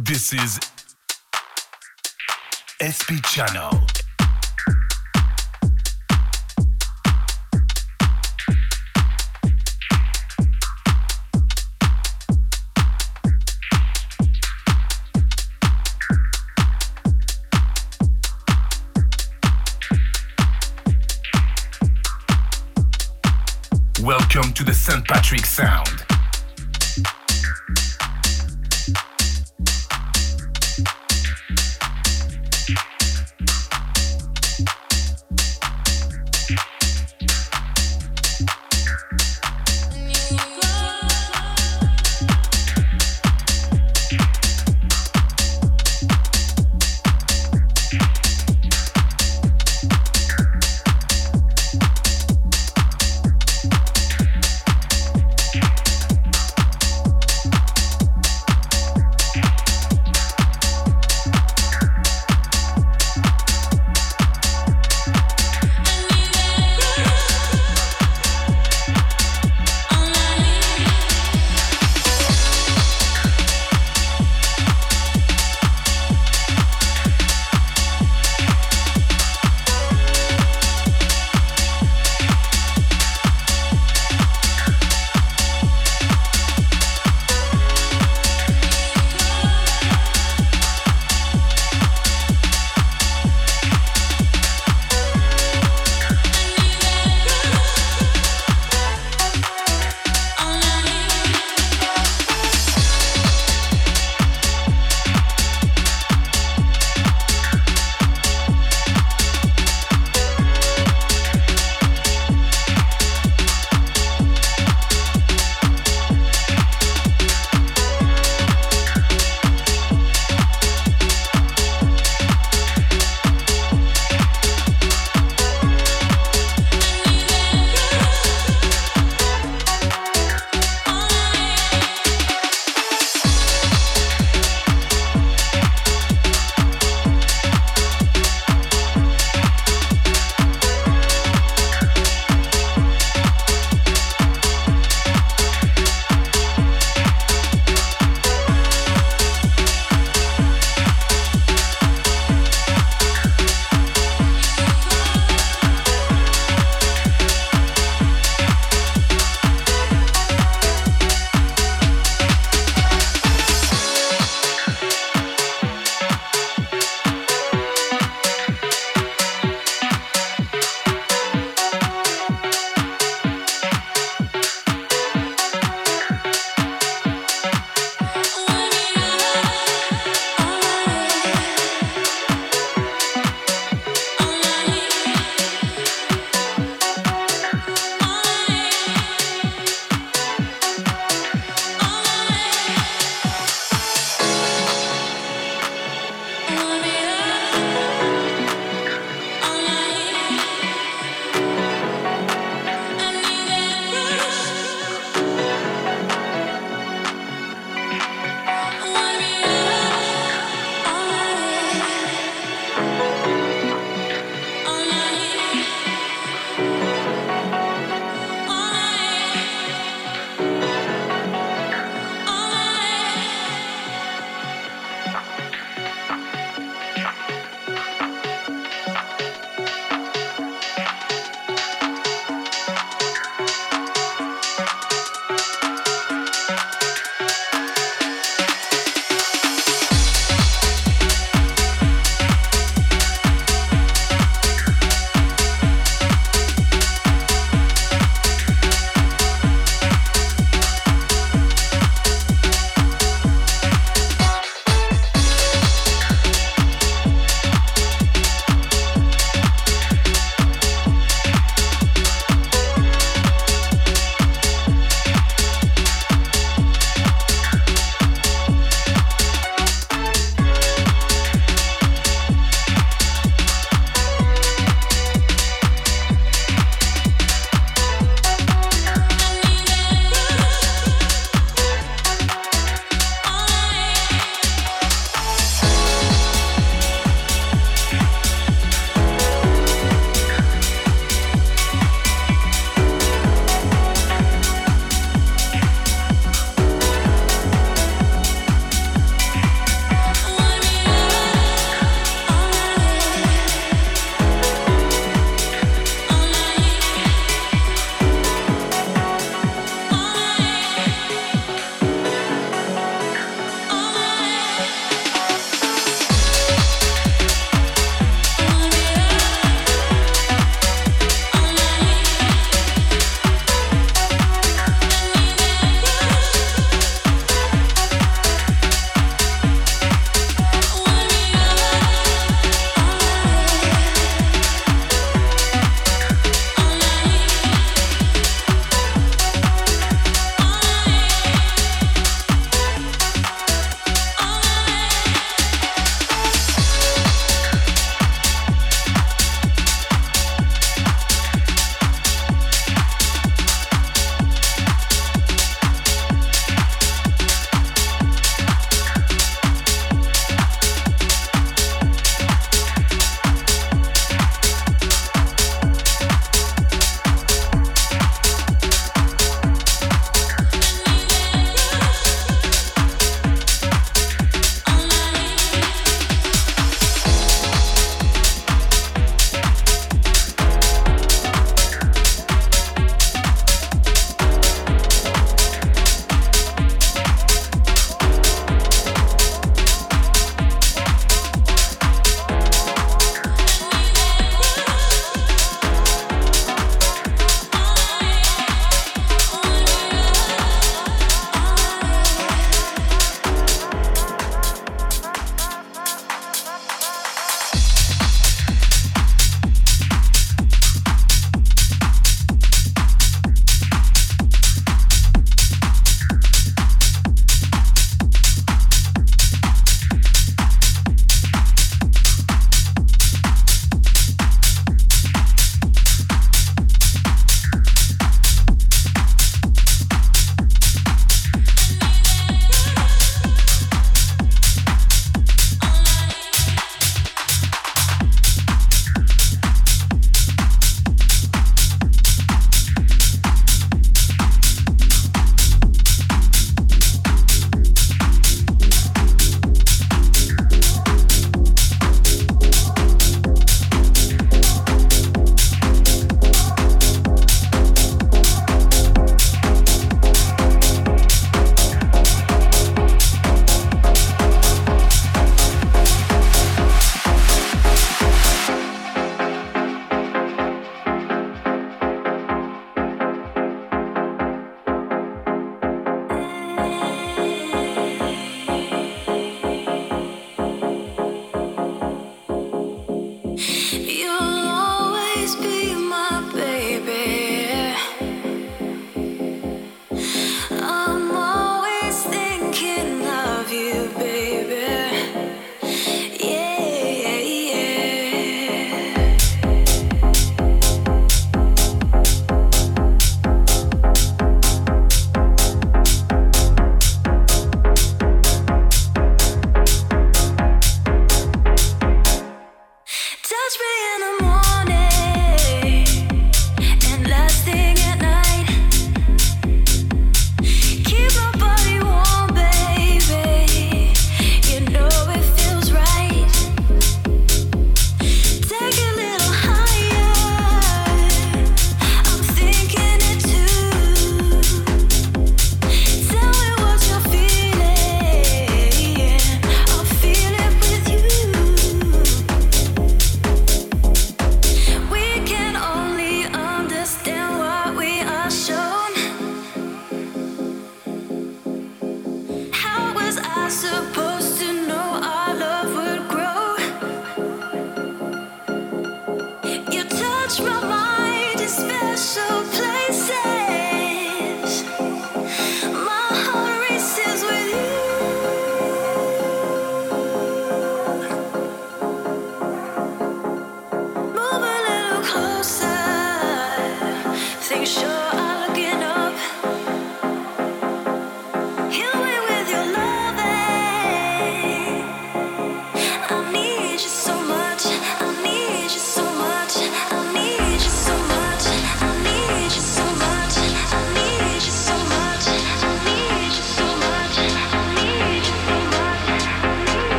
This is SP Channel. Welcome to the St. Patrick Sound.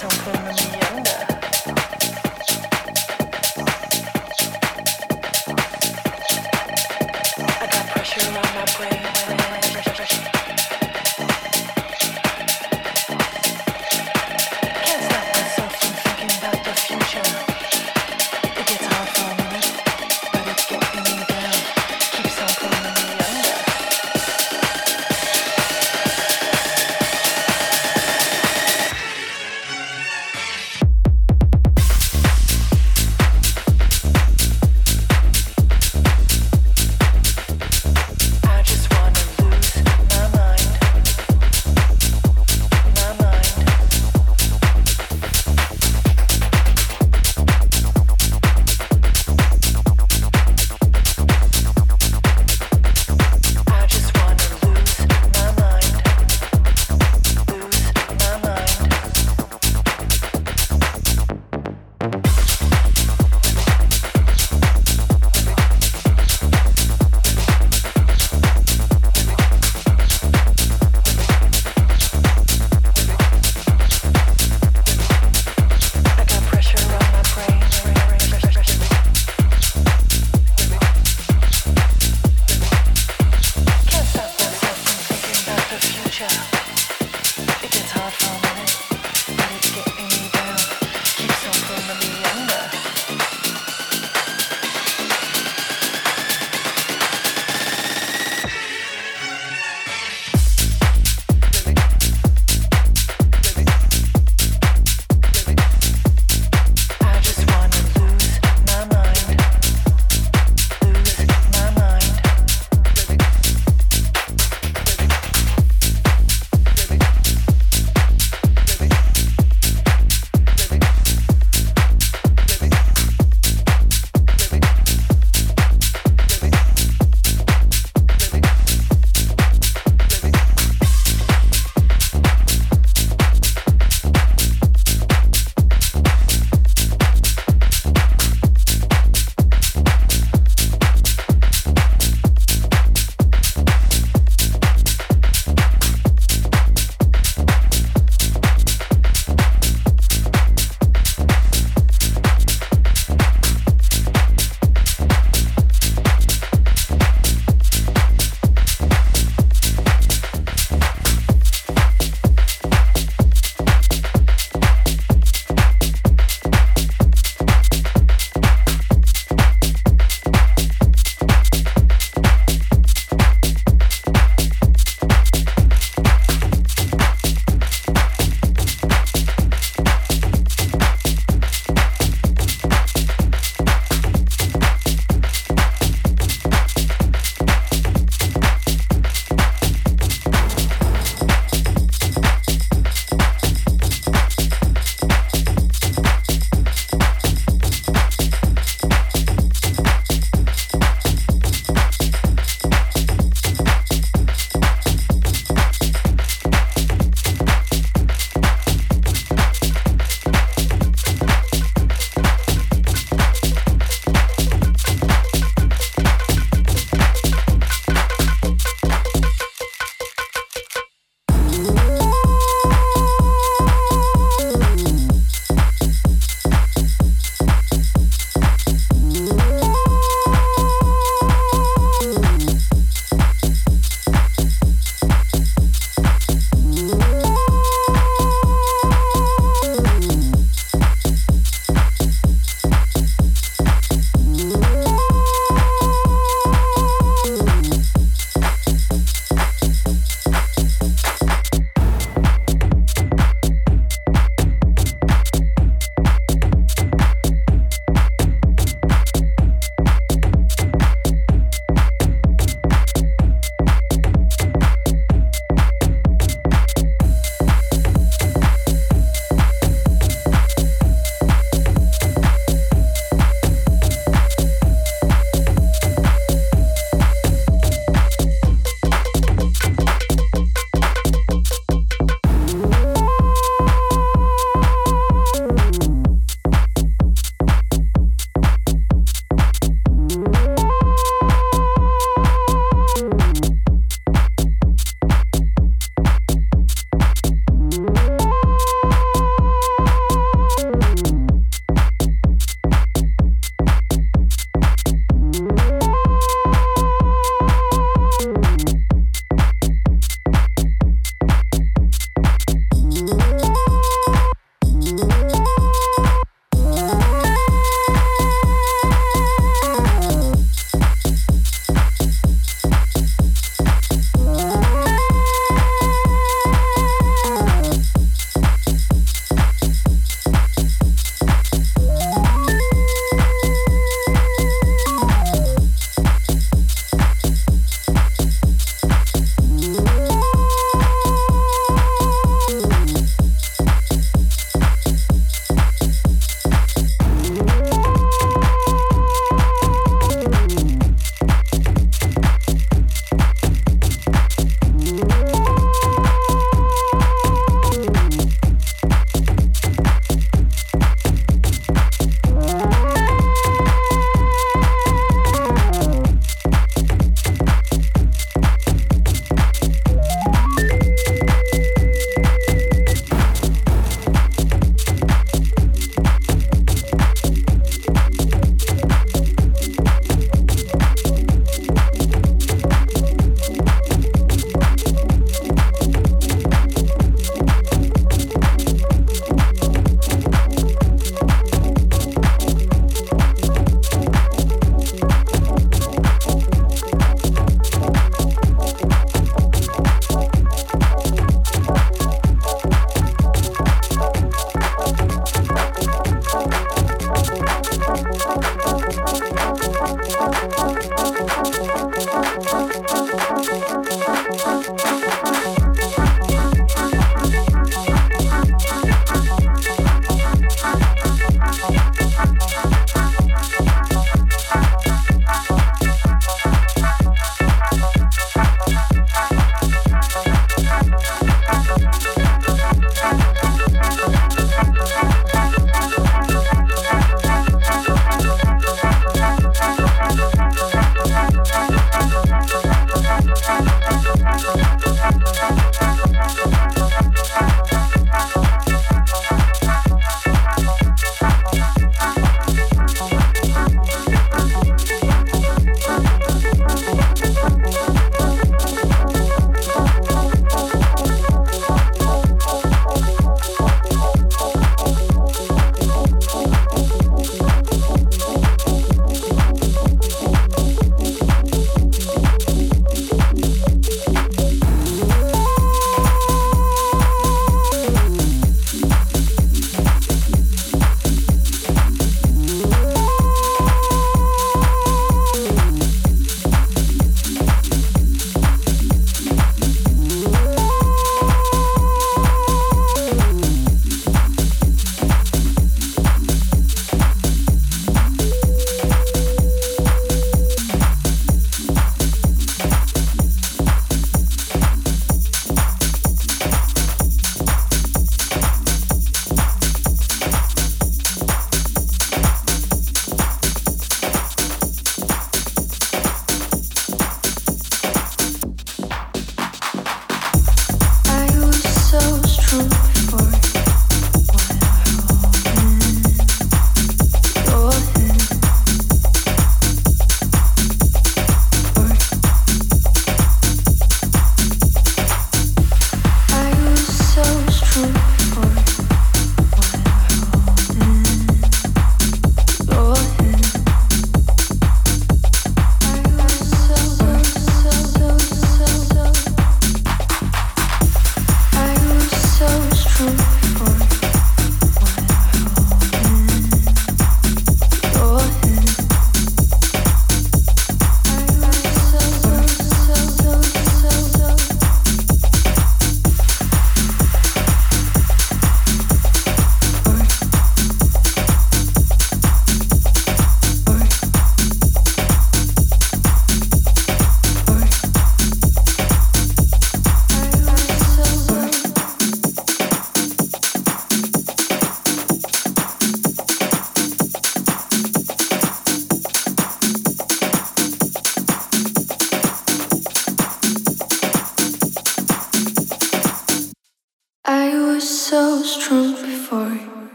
想不明白。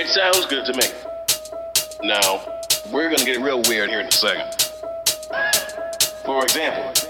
It sounds good to me. Now, we're gonna get real weird here in a second. For example,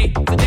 way to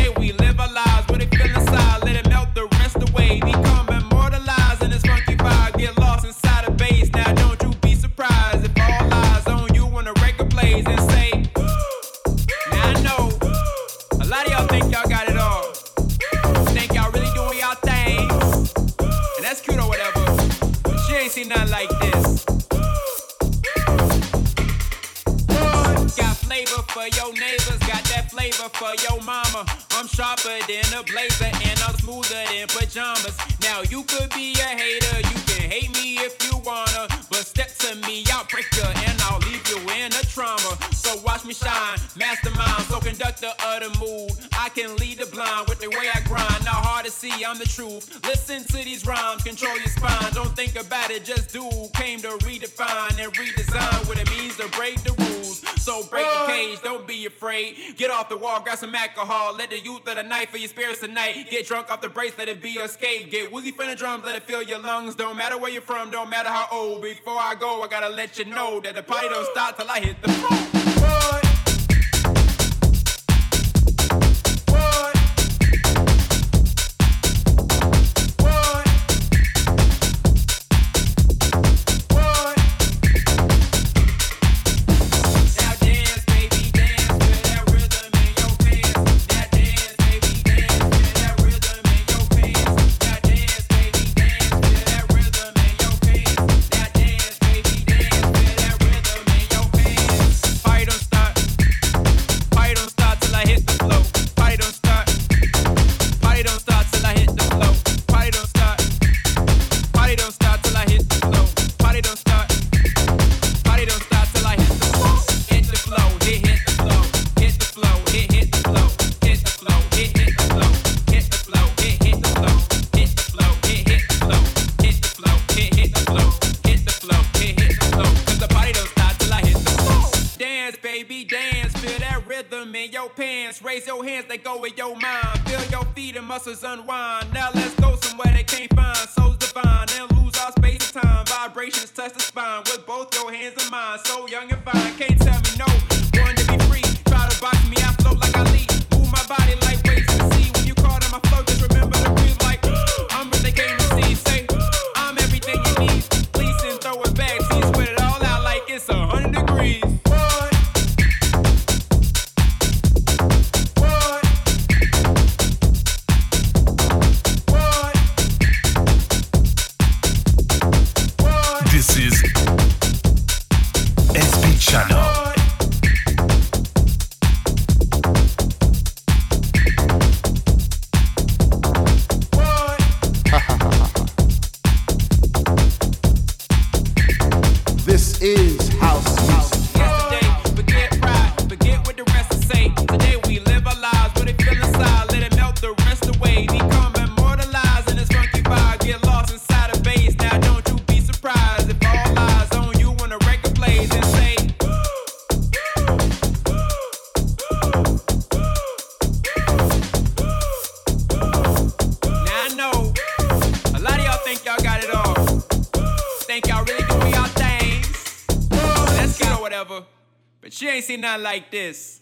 blazer and I'm smoother than pajamas. Now you could be a hater, you can hate me if you wanna, but step to me, I'll break you and I'll leave you in a trauma. So watch me shine, mastermind, so conductor of the mood. I can lead the blind with the way I grind. Not hard to see, I'm the truth. Listen to these rhymes, control your spine. Don't think about it, just do. Came to redefine and redesign what it means to break grab some alcohol. Let the youth of the night for your spirits tonight. Get drunk off the brace, let it be your escape. Get woozy from the drums, let it fill your lungs. Don't matter where you're from, don't matter how old. Before I go, I gotta let you know that the party don't start till I hit the floor. Suzanne, why like this.